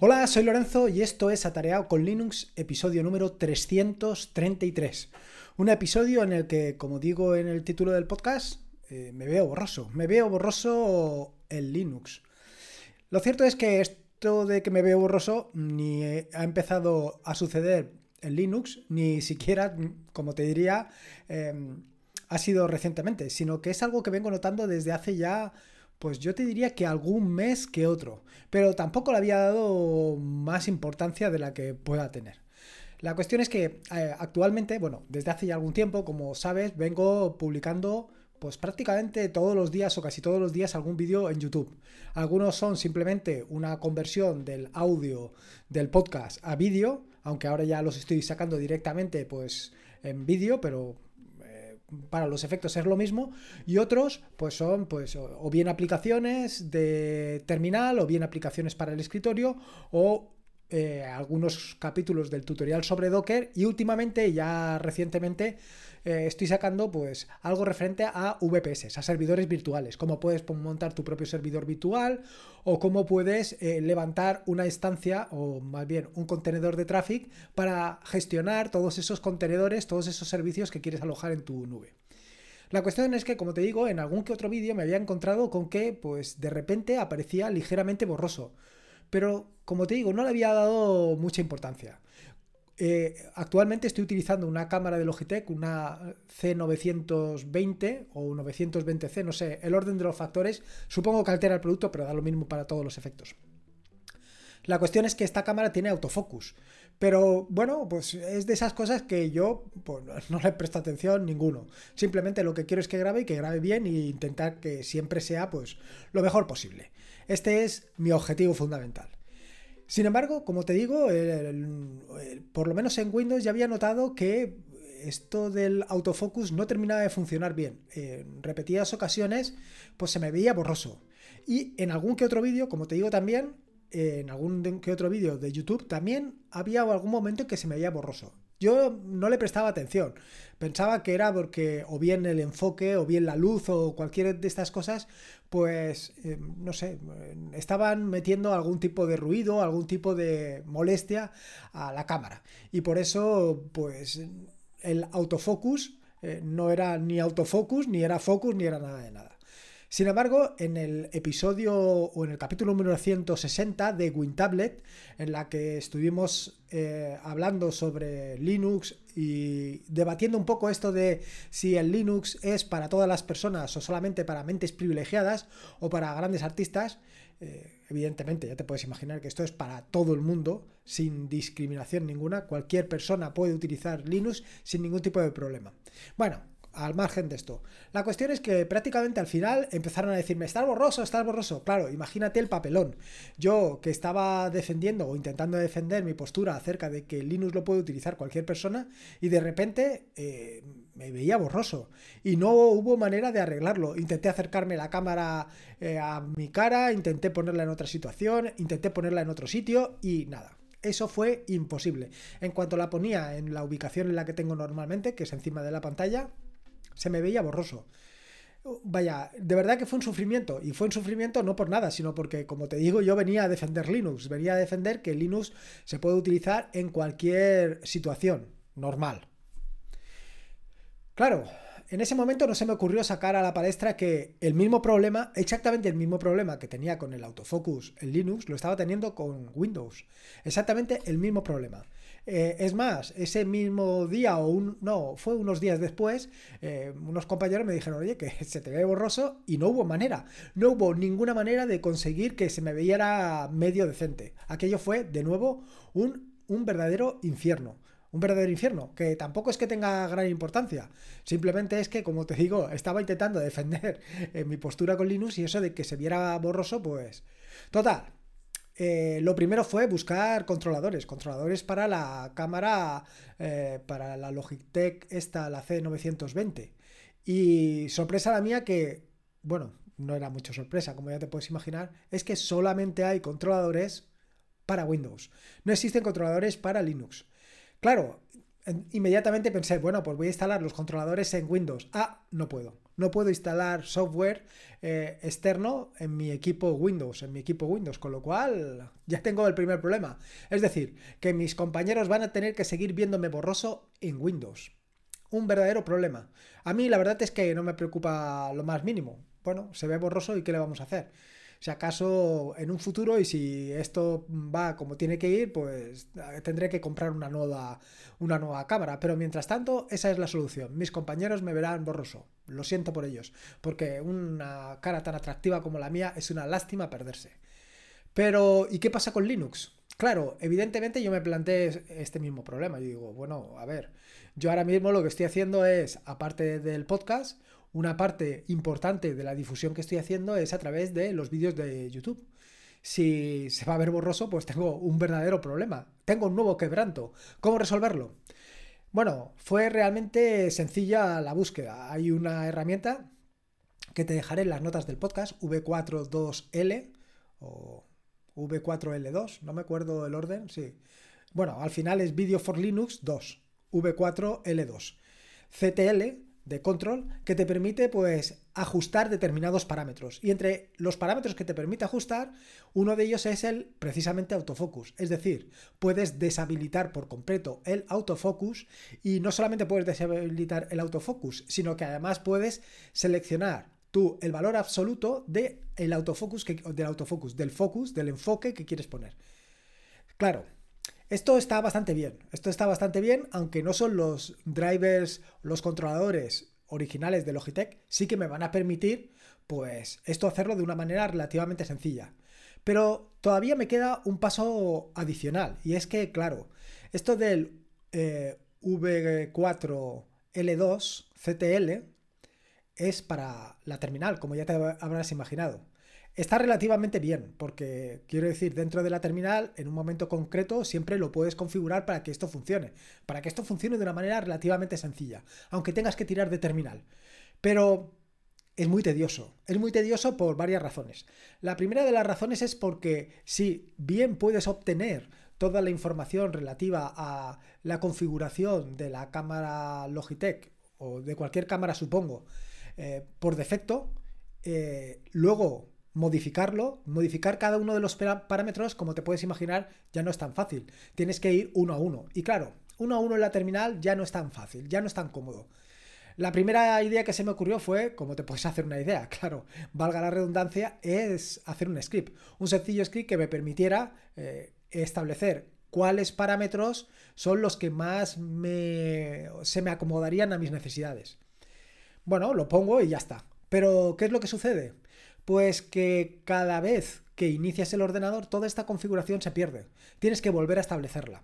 Hola, soy Lorenzo y esto es Atareado con Linux, episodio número 333. Un episodio en el que, como digo en el título del podcast, eh, me veo borroso. Me veo borroso en Linux. Lo cierto es que esto de que me veo borroso ni ha empezado a suceder en Linux, ni siquiera, como te diría, em, ha sido recientemente, sino que es algo que vengo notando desde hace ya pues yo te diría que algún mes que otro, pero tampoco le había dado más importancia de la que pueda tener. La cuestión es que eh, actualmente, bueno, desde hace ya algún tiempo, como sabes, vengo publicando pues prácticamente todos los días o casi todos los días algún vídeo en YouTube. Algunos son simplemente una conversión del audio del podcast a vídeo, aunque ahora ya los estoy sacando directamente pues en vídeo, pero para los efectos es lo mismo y otros pues son pues o bien aplicaciones de terminal o bien aplicaciones para el escritorio o eh, algunos capítulos del tutorial sobre Docker y últimamente ya recientemente eh, estoy sacando pues algo referente a VPS, a servidores virtuales, cómo puedes montar tu propio servidor virtual o cómo puedes eh, levantar una instancia o más bien un contenedor de tráfico para gestionar todos esos contenedores, todos esos servicios que quieres alojar en tu nube. La cuestión es que, como te digo, en algún que otro vídeo me había encontrado con que, pues, de repente aparecía ligeramente borroso. Pero, como te digo, no le había dado mucha importancia. Eh, actualmente estoy utilizando una cámara de Logitech, una C920 o 920C, no sé, el orden de los factores. Supongo que altera el producto, pero da lo mismo para todos los efectos. La cuestión es que esta cámara tiene autofocus. Pero bueno, pues es de esas cosas que yo pues, no le presto atención ninguno. Simplemente lo que quiero es que grabe y que grabe bien e intentar que siempre sea pues lo mejor posible. Este es mi objetivo fundamental. Sin embargo, como te digo, por lo menos en Windows ya había notado que esto del autofocus no terminaba de funcionar bien. En repetidas ocasiones, pues se me veía borroso. Y en algún que otro vídeo, como te digo también, en algún que otro vídeo de YouTube también había algún momento en que se me veía borroso. Yo no le prestaba atención. Pensaba que era porque o bien el enfoque o bien la luz o cualquier de estas cosas, pues, eh, no sé, estaban metiendo algún tipo de ruido, algún tipo de molestia a la cámara. Y por eso, pues, el autofocus eh, no era ni autofocus, ni era focus, ni era nada de nada. Sin embargo, en el episodio o en el capítulo número 160 de WinTablet, en la que estuvimos eh, hablando sobre Linux y debatiendo un poco esto de si el Linux es para todas las personas o solamente para mentes privilegiadas o para grandes artistas, eh, evidentemente ya te puedes imaginar que esto es para todo el mundo, sin discriminación ninguna, cualquier persona puede utilizar Linux sin ningún tipo de problema. Bueno, al margen de esto. La cuestión es que prácticamente al final empezaron a decirme, estás borroso, estás borroso. Claro, imagínate el papelón. Yo que estaba defendiendo o intentando defender mi postura acerca de que Linux lo puede utilizar cualquier persona y de repente eh, me veía borroso y no hubo manera de arreglarlo. Intenté acercarme la cámara eh, a mi cara, intenté ponerla en otra situación, intenté ponerla en otro sitio y nada. Eso fue imposible. En cuanto la ponía en la ubicación en la que tengo normalmente, que es encima de la pantalla, se me veía borroso. Vaya, de verdad que fue un sufrimiento. Y fue un sufrimiento no por nada, sino porque, como te digo, yo venía a defender Linux. Venía a defender que Linux se puede utilizar en cualquier situación normal. Claro, en ese momento no se me ocurrió sacar a la palestra que el mismo problema, exactamente el mismo problema que tenía con el autofocus en Linux, lo estaba teniendo con Windows. Exactamente el mismo problema. Eh, es más, ese mismo día o un, no, fue unos días después, eh, unos compañeros me dijeron, oye, que se te ve borroso y no hubo manera, no hubo ninguna manera de conseguir que se me viera medio decente. Aquello fue, de nuevo, un, un verdadero infierno un verdadero infierno, que tampoco es que tenga gran importancia, simplemente es que, como te digo, estaba intentando defender eh, mi postura con Linux y eso de que se viera borroso, pues... Total, eh, lo primero fue buscar controladores, controladores para la cámara, eh, para la Logitech esta, la C920. Y sorpresa la mía que, bueno, no era mucha sorpresa, como ya te puedes imaginar, es que solamente hay controladores para Windows. No existen controladores para Linux. Claro, inmediatamente pensé, bueno, pues voy a instalar los controladores en Windows. Ah, no puedo. No puedo instalar software eh, externo en mi equipo Windows, en mi equipo Windows, con lo cual ya tengo el primer problema. Es decir, que mis compañeros van a tener que seguir viéndome borroso en Windows. Un verdadero problema. A mí la verdad es que no me preocupa lo más mínimo. Bueno, se ve borroso y ¿qué le vamos a hacer? Si acaso en un futuro y si esto va como tiene que ir, pues eh, tendré que comprar una nueva, una nueva cámara. Pero mientras tanto, esa es la solución. Mis compañeros me verán borroso. Lo siento por ellos, porque una cara tan atractiva como la mía es una lástima perderse. Pero, ¿y qué pasa con Linux? Claro, evidentemente yo me planteé este mismo problema. Yo digo, bueno, a ver, yo ahora mismo lo que estoy haciendo es, aparte del podcast, una parte importante de la difusión que estoy haciendo es a través de los vídeos de YouTube. Si se va a ver borroso, pues tengo un verdadero problema. Tengo un nuevo quebranto. ¿Cómo resolverlo? Bueno, fue realmente sencilla la búsqueda. Hay una herramienta que te dejaré en las notas del podcast, V42L o V4L2, no me acuerdo el orden, sí. Bueno, al final es Video for Linux 2, V4L2. CTL de control que te permite pues ajustar determinados parámetros. Y entre los parámetros que te permite ajustar uno de ellos es el precisamente autofocus. Es decir puedes deshabilitar por completo el autofocus y no solamente puedes deshabilitar el autofocus sino que además puedes seleccionar tú el valor absoluto de el autofocus que, del autofocus del focus del enfoque que quieres poner. Claro esto está bastante bien, esto está bastante bien, aunque no son los drivers, los controladores originales de Logitech, sí que me van a permitir, pues, esto hacerlo de una manera relativamente sencilla. Pero todavía me queda un paso adicional, y es que, claro, esto del eh, V4L2 CTL es para la terminal, como ya te habrás imaginado. Está relativamente bien, porque quiero decir, dentro de la terminal, en un momento concreto, siempre lo puedes configurar para que esto funcione. Para que esto funcione de una manera relativamente sencilla, aunque tengas que tirar de terminal. Pero es muy tedioso. Es muy tedioso por varias razones. La primera de las razones es porque si bien puedes obtener toda la información relativa a la configuración de la cámara Logitech o de cualquier cámara, supongo, eh, por defecto, eh, luego modificarlo, modificar cada uno de los parámetros, como te puedes imaginar, ya no es tan fácil. Tienes que ir uno a uno. Y claro, uno a uno en la terminal ya no es tan fácil, ya no es tan cómodo. La primera idea que se me ocurrió fue, como te puedes hacer una idea, claro, valga la redundancia, es hacer un script. Un sencillo script que me permitiera eh, establecer cuáles parámetros son los que más se me acomodarían a mis necesidades. Bueno, lo pongo y ya está. Pero, ¿qué es lo que sucede? Pues que cada vez que inicias el ordenador, toda esta configuración se pierde. Tienes que volver a establecerla.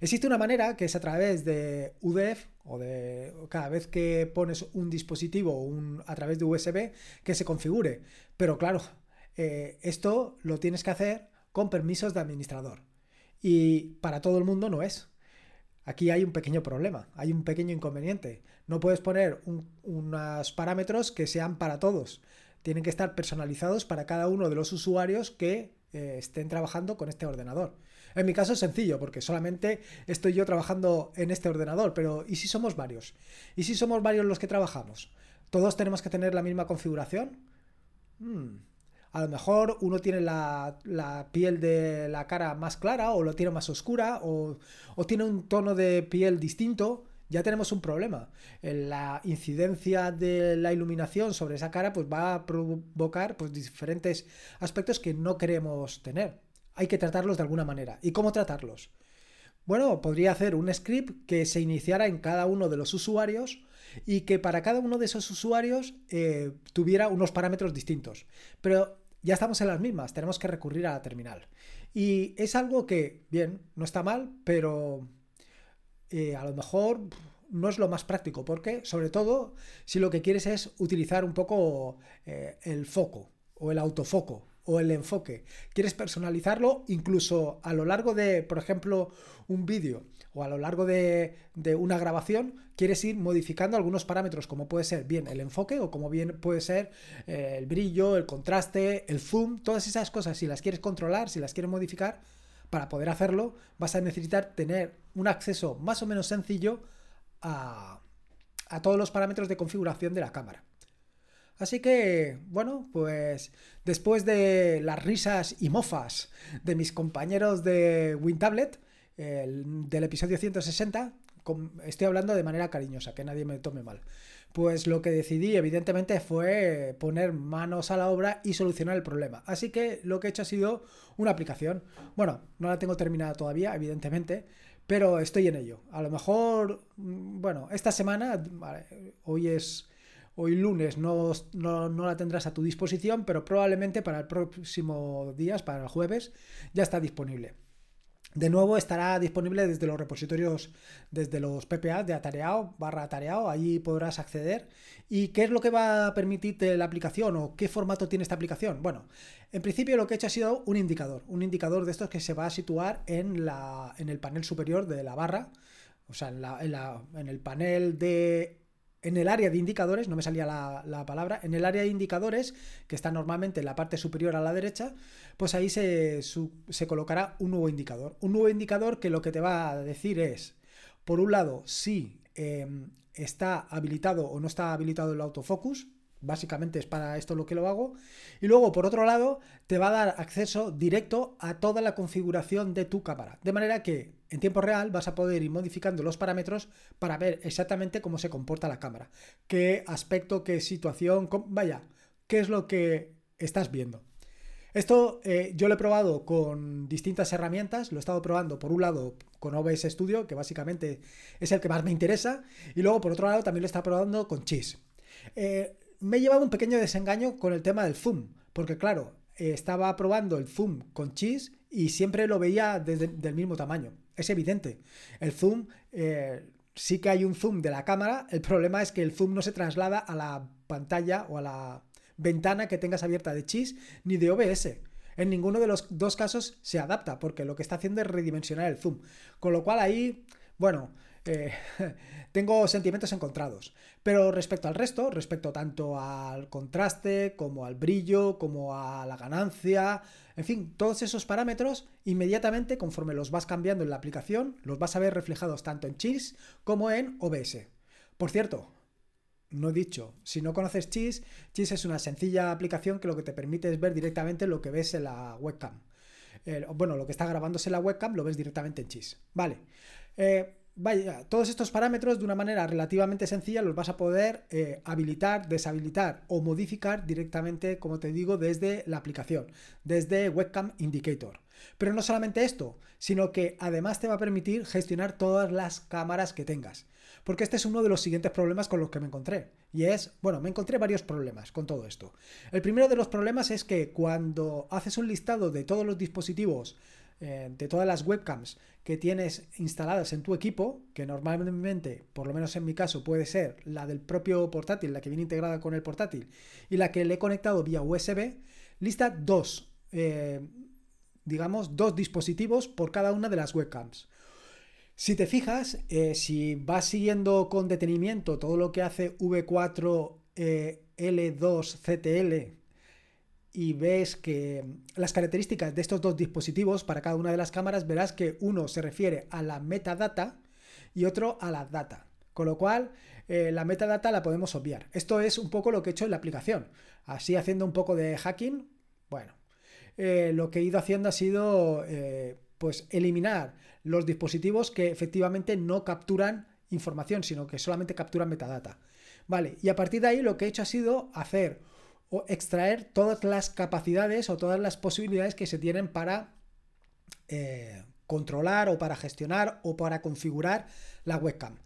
Existe una manera que es a través de UDF o de cada vez que pones un dispositivo a través de USB que se configure. Pero claro, eh, esto lo tienes que hacer con permisos de administrador. Y para todo el mundo no es. Aquí hay un pequeño problema, hay un pequeño inconveniente. No puedes poner unos parámetros que sean para todos tienen que estar personalizados para cada uno de los usuarios que eh, estén trabajando con este ordenador. En mi caso es sencillo, porque solamente estoy yo trabajando en este ordenador, pero ¿y si somos varios? ¿Y si somos varios los que trabajamos? ¿Todos tenemos que tener la misma configuración? Hmm. A lo mejor uno tiene la, piel de la cara más clara o lo tiene más oscura o, o tiene un tono de piel distinto ya tenemos un problema. La incidencia de la iluminación sobre esa cara pues, va a provocar pues, diferentes aspectos que no queremos tener. Hay que tratarlos de alguna manera. ¿Y cómo tratarlos? Bueno, podría hacer un script que se iniciara en cada uno de los usuarios y que para cada uno de esos usuarios eh, tuviera unos parámetros distintos. Pero ya estamos en las mismas, tenemos que recurrir a la terminal. Y es algo que, bien, no está mal, pero eh, a lo mejor no es lo más práctico, porque sobre todo si lo que quieres es utilizar un poco eh, el foco o el autofoco o el enfoque. Quieres personalizarlo incluso a lo largo de, por ejemplo, un vídeo o a lo largo de, una grabación, quieres ir modificando algunos parámetros, como puede ser bien el enfoque o como bien puede ser eh, el brillo, el contraste, el zoom, todas esas cosas, si las quieres controlar, si las quieres modificar, para poder hacerlo vas a necesitar tener un acceso más o menos sencillo a, todos los parámetros de configuración de la cámara. Así que, bueno, pues después de las risas y mofas de mis compañeros de WinTablet, del episodio 160, estoy hablando de manera cariñosa, que nadie me tome mal. Pues lo que decidí, evidentemente, fue poner manos a la obra y solucionar el problema. Así que lo que he hecho ha sido una aplicación. Bueno, no la tengo terminada todavía, evidentemente, pero estoy en ello. A lo mejor, mm, bueno, esta semana, hoy es hoy lunes no, no, la tendrás a tu disposición, pero probablemente para el próximo día, para el jueves, ya está disponible. De nuevo estará disponible desde los repositorios, desde los PPA de Atareado, barra Atareado, allí podrás acceder. ¿Y qué es lo que va a permitirte la aplicación o qué formato tiene esta aplicación? Bueno, en principio lo que he hecho ha sido un indicador, un indicador de estos que se va a situar en, la, en el panel superior de la barra, o sea, en, en el panel de en el área de indicadores, no me salía la, palabra, en el área de indicadores, que está normalmente en la parte superior a la derecha, pues ahí se, colocará un nuevo indicador. Un nuevo indicador que lo que te va a decir es, por un lado, si em, está habilitado o no está habilitado el autofocus, Básicamente es para esto lo que lo hago. Y luego, por otro lado, te va a dar acceso directo a toda la configuración de tu cámara. De manera que en tiempo real vas a poder ir modificando los parámetros para ver exactamente cómo se comporta la cámara. Qué aspecto, qué situación, vaya, qué es lo que estás viendo. Esto eh, yo lo he probado con distintas herramientas, lo he estado probando por un lado con OBS Studio, que básicamente es el que más me interesa, y luego por otro lado también lo he estado probando con Cheese. Eh, me he llevado un pequeño desengaño con el tema del zoom, porque claro, eh, estaba probando el zoom con Cheese y siempre lo veía del mismo tamaño. Es evidente. El zoom, eh, sí que hay un zoom de la cámara, el problema es que el zoom no se traslada a la pantalla o a la ventana que tengas abierta de Cheese ni de OBS. En ninguno de los dos casos se adapta, porque lo que está haciendo es redimensionar el zoom. Con lo cual ahí, bueno, eh, tengo sentimientos encontrados. Pero respecto al resto, respecto tanto al contraste, como al brillo, como a la ganancia, en fin, todos esos parámetros, inmediatamente, conforme los vas cambiando en la aplicación, los vas a ver reflejados tanto en Cheese como en OBS. Por cierto, no he dicho, si no conoces Cheese, Cheese es una sencilla aplicación que lo que te permite es ver directamente lo que ves en la webcam. bueno, lo que está grabándose en la webcam lo ves directamente en Cheese. Vale. Eh, Vaya, todos estos parámetros de una manera relativamente sencilla los vas a poder eh, habilitar, deshabilitar o modificar directamente, como te digo, desde la aplicación, desde Webcam Indicator. Pero no solamente esto, sino que además te va a permitir gestionar todas las cámaras que tengas. Porque este es uno de los siguientes problemas con los que me encontré. Y es, bueno, me encontré varios problemas con todo esto. El primero de los problemas es que cuando haces un listado de todos los dispositivos eh, de todas las webcams que tienes instaladas en tu equipo, que normalmente, por lo menos en mi caso, puede ser la del propio portátil, la que viene integrada con el portátil, y la que le he conectado vía USB, lista dos, eh, digamos, dos dispositivos por cada una de las webcams. Si te fijas, eh, si vas siguiendo con detenimiento todo lo que hace V4 L2 CTL y ves que las características de estos dos dispositivos para cada una de las cámaras, verás que uno se refiere a la metadata y otro a la data. Con lo cual, eh, la metadata la podemos obviar. Esto es un poco lo que he hecho en la aplicación. Así haciendo un poco de hacking, bueno, eh, lo que he ido haciendo ha sido eh, pues eliminar los dispositivos que efectivamente no capturan información, sino que solamente capturan metadata. Vale, y a partir de ahí lo que he hecho ha sido hacer extraer todas las capacidades o todas las posibilidades que se tienen para eh, controlar o para gestionar o para configurar la webcam.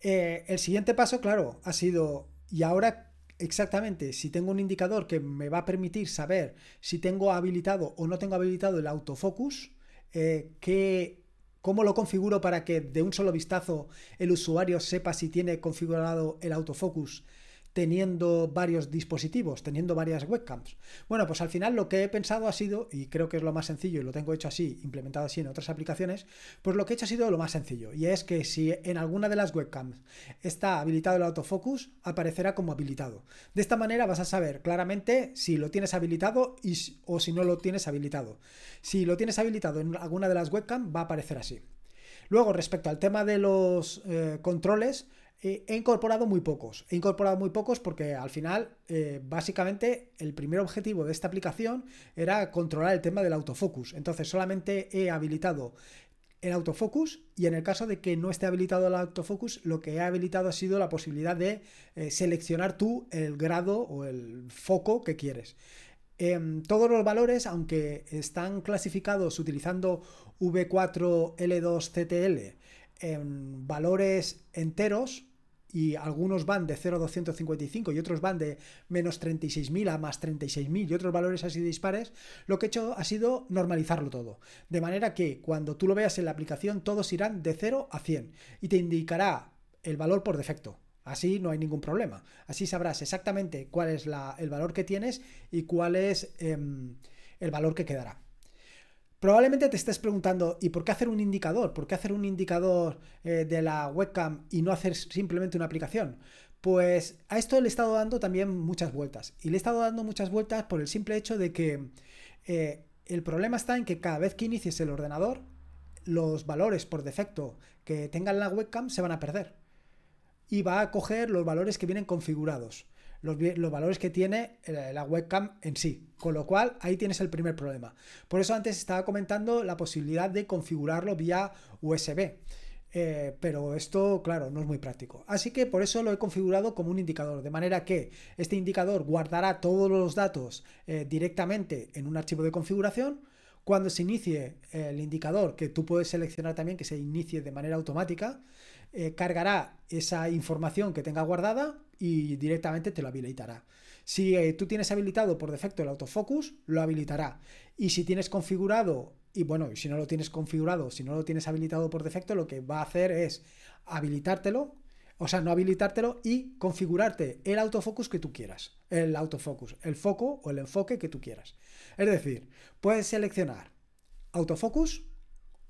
Eh, el siguiente paso, claro, ha sido, y ahora exactamente, si tengo un indicador que me va a permitir saber si tengo habilitado o no tengo habilitado el autofocus, eh, ¿cómo lo configuro para que de un solo vistazo el usuario sepa si tiene configurado el autofocus teniendo varios dispositivos, teniendo varias webcams. Bueno, pues al final lo que he pensado ha sido, y creo que es lo más sencillo y lo tengo hecho así, implementado así en otras aplicaciones, pues lo que he hecho ha sido lo más sencillo, y es que si en alguna de las webcams está habilitado el autofocus, aparecerá como habilitado. De esta manera vas a saber claramente si lo tienes habilitado y, o si no lo tienes habilitado. Si lo tienes habilitado en alguna de las webcams, va a aparecer así. Luego, respecto al tema de los eh, controles, he incorporado muy pocos. He incorporado muy pocos porque al final, eh, básicamente, el primer objetivo de esta aplicación era controlar el tema del autofocus. Entonces, solamente he habilitado el autofocus y en el caso de que no esté habilitado el autofocus, lo que he habilitado ha sido la posibilidad de eh, seleccionar tú el grado o el foco que quieres. Em, todos los valores, aunque están clasificados utilizando V4L2CTL en valores enteros, y algunos van de 0 a 255 y otros van de menos 36.000 a más 36.000 y otros valores así dispares, lo que he hecho ha sido normalizarlo todo. De manera que cuando tú lo veas en la aplicación, todos irán de 0 a 100 y te indicará el valor por defecto. Así no hay ningún problema. Así sabrás exactamente cuál es el valor que tienes y cuál es em, el valor que quedará. Probablemente te estés preguntando, ¿y por qué hacer un indicador? ¿Por qué hacer un indicador eh, de la webcam y no hacer simplemente una aplicación? Pues a esto le he estado dando también muchas vueltas. Y le he estado dando muchas vueltas por el simple hecho de que eh, el problema está en que cada vez que inicies el ordenador, los valores por defecto que tengan la webcam se van a perder. Y va a coger los valores que vienen configurados los, valores que tiene eh, la webcam en sí. Con lo cual, ahí tienes el primer problema. Por eso antes estaba comentando la posibilidad de configurarlo vía USB. Eh, pero esto, claro, no es muy práctico. Así que por eso lo he configurado como un indicador, de manera que este indicador guardará todos los datos eh, directamente en un archivo de configuración. Cuando se inicie el indicador, que tú puedes seleccionar también que se inicie de manera automática, cargará esa información que tenga guardada y directamente te lo habilitará. Si eh, tú tienes habilitado por defecto el autofocus, lo habilitará. Y si tienes configurado, y bueno, si no lo tienes configurado, si no lo tienes habilitado por defecto, lo que va a hacer es habilitártelo, o sea, no habilitártelo y configurarte el autofocus que tú quieras. El autofocus, el foco o el enfoque que tú quieras. Es decir, puedes seleccionar autofocus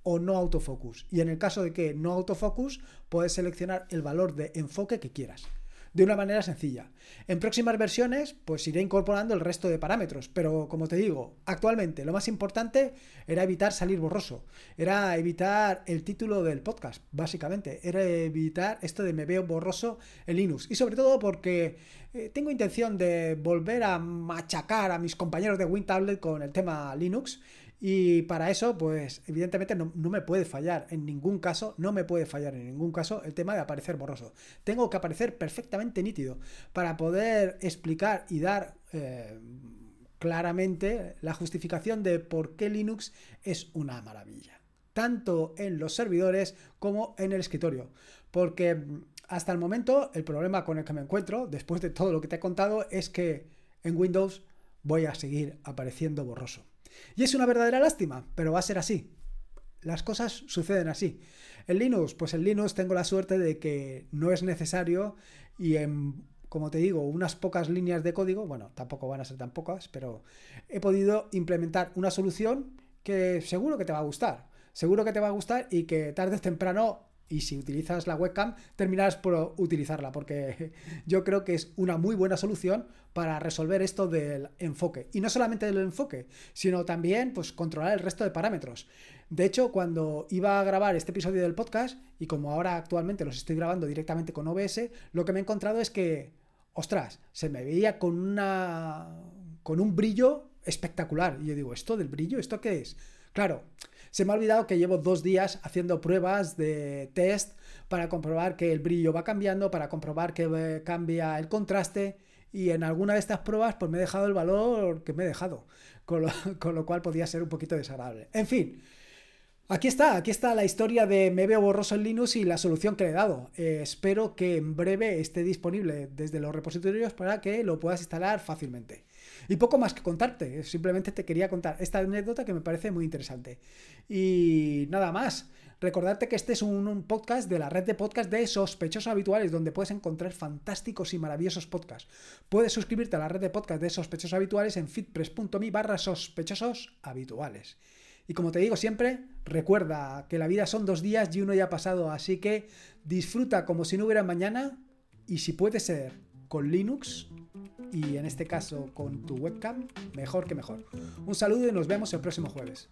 o no autofocus. Y en el caso de que no autofocus, puedes seleccionar el valor de enfoque que quieras de una manera sencilla. En próximas versiones, pues iré incorporando el resto de parámetros, pero como te digo, actualmente lo más importante era evitar salir borroso, era evitar el título del podcast, básicamente, era evitar esto de me veo borroso en Linux, y sobre todo porque eh, tengo intención de volver a machacar a mis compañeros de WinTablet con el tema Linux y para eso, pues evidentemente no, me puede fallar en ningún caso, no me puede fallar en ningún caso el tema de aparecer borroso. Tengo que aparecer perfectamente nítido para poder explicar y dar eh, claramente la justificación de por qué Linux es una maravilla. Tanto en los servidores como en el escritorio. Porque hasta el momento el problema con el que me encuentro, después de todo lo que te he contado, es que en Windows voy a seguir apareciendo borroso. Y es una verdadera lástima, pero va a ser así. Las cosas suceden así. En Linux, pues en Linux tengo la suerte de que no es necesario y en, como te digo, unas pocas líneas de código, bueno, tampoco van a ser tan pocas, pero he podido implementar una solución que seguro que te va a gustar. Seguro que te va a gustar y que tarde o temprano y si utilizas la webcam terminarás por utilizarla porque yo creo que es una muy buena solución para resolver esto del enfoque. Y no solamente del enfoque sino también pues controlar el resto de parámetros. De hecho cuando iba a grabar este episodio del podcast y como ahora actualmente los estoy grabando directamente con OBS lo que me he encontrado es que ostras se me veía con una con un brillo espectacular. Y yo digo esto del brillo esto qué es claro se me ha olvidado que llevo dos días haciendo pruebas de test para comprobar que el brillo va cambiando, para comprobar que eh, cambia el contraste y en alguna de estas pruebas pues me he dejado el valor que me he dejado, con lo, cual podía ser un poquito desagradable. En fin, Aquí está, aquí está la historia de me veo borroso en Linux y la solución que le he dado. Eh, espero que en breve esté disponible desde los repositorios para que lo puedas instalar fácilmente. Y poco más que contarte, simplemente te quería contar esta anécdota que me parece muy interesante. Y nada más. Recordarte que este es un, podcast de la red de podcast de sospechosos habituales, donde puedes encontrar fantásticos y maravillosos podcasts. Puedes suscribirte a la red de podcast de sospechosos habituales en fitpress.me barra sospechosos habituales. Y como te digo siempre, recuerda que la vida son dos días y uno ya ha pasado, así que disfruta como si no hubiera mañana y si puede ser con Linux y en este caso con tu webcam, mejor que mejor. Un saludo y nos vemos el próximo jueves.